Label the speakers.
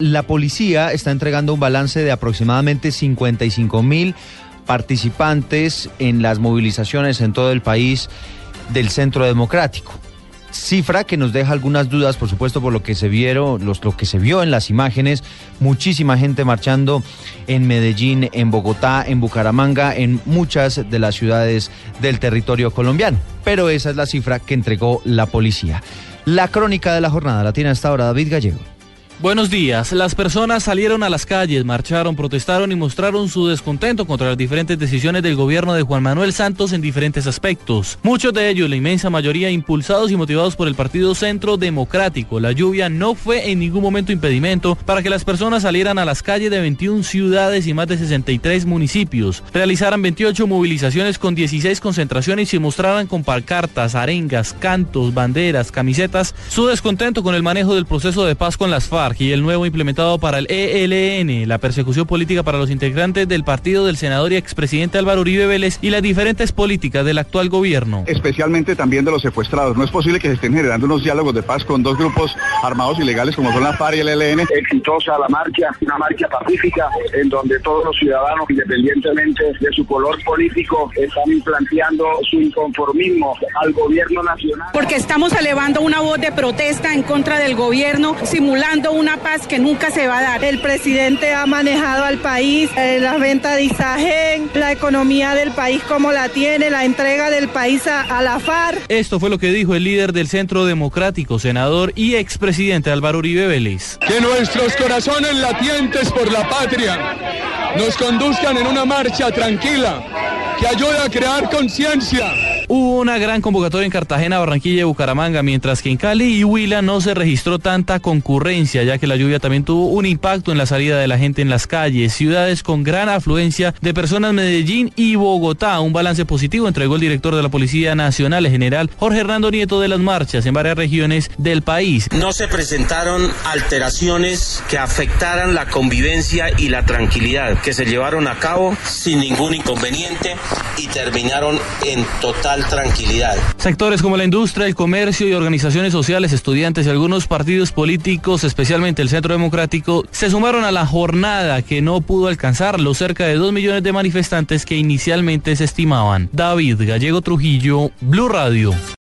Speaker 1: La policía está entregando un balance de aproximadamente 55 mil participantes en las movilizaciones en todo el país del Centro Democrático cifra que nos deja algunas dudas, por supuesto, por lo que se vieron, los, lo que se vio en las imágenes, muchísima gente marchando en Medellín, en Bogotá, en Bucaramanga, en muchas de las ciudades del territorio colombiano. Pero esa es la cifra que entregó la policía. La crónica de la jornada la tiene hasta ahora David Gallego.
Speaker 2: Buenos días. Las personas salieron a las calles, marcharon, protestaron y mostraron su descontento contra las diferentes decisiones del gobierno de Juan Manuel Santos en diferentes aspectos. Muchos de ellos, la inmensa mayoría, impulsados y motivados por el Partido Centro Democrático. La lluvia no fue en ningún momento impedimento para que las personas salieran a las calles de 21 ciudades y más de 63 municipios, realizaran 28 movilizaciones con 16 concentraciones y mostraran con palcartas, arengas, cantos, banderas, camisetas su descontento con el manejo del proceso de paz con las FARC y el nuevo implementado para el ELN, la persecución política para los integrantes del partido del senador y expresidente Álvaro Uribe Vélez y las diferentes políticas del actual gobierno.
Speaker 3: Especialmente también de los secuestrados. No es posible que se estén generando unos diálogos de paz con dos grupos armados ilegales como son la FARC y el ELN.
Speaker 4: Exitosa la marcha, una marcha pacífica en donde todos los ciudadanos, independientemente de su color político, están planteando su inconformismo al gobierno nacional.
Speaker 5: Porque estamos elevando una voz de protesta en contra del gobierno, simulando una paz que nunca se va a dar.
Speaker 6: El presidente ha manejado al país, eh, la venta de Isagen, la economía del país como la tiene, la entrega del país a, a, la FARC.
Speaker 2: Esto fue lo que dijo el líder del Centro Democrático, senador y expresidente Álvaro Uribe Vélez.
Speaker 7: Que nuestros corazones latientes por la patria nos conduzcan en una marcha tranquila que ayude a crear conciencia
Speaker 2: Hubo una gran convocatoria en Cartagena, Barranquilla y Bucaramanga, mientras que en Cali y Huila no se registró tanta concurrencia, ya que la lluvia también tuvo un impacto en la salida de la gente en las calles. Ciudades con gran afluencia de personas Medellín y Bogotá. Un balance positivo entregó el director de la Policía Nacional, el general Jorge Hernando Nieto, de las marchas en varias regiones del país.
Speaker 8: No se presentaron alteraciones que afectaran la convivencia y la tranquilidad, que se llevaron a cabo sin ningún inconveniente y terminaron en total tranquilidad.
Speaker 2: Sectores como la industria, el comercio y organizaciones sociales, estudiantes y algunos partidos políticos, especialmente el Centro Democrático, se sumaron a la jornada que no pudo alcanzar los cerca de dos millones de manifestantes que inicialmente se estimaban. David Gallego Trujillo, Blue Radio.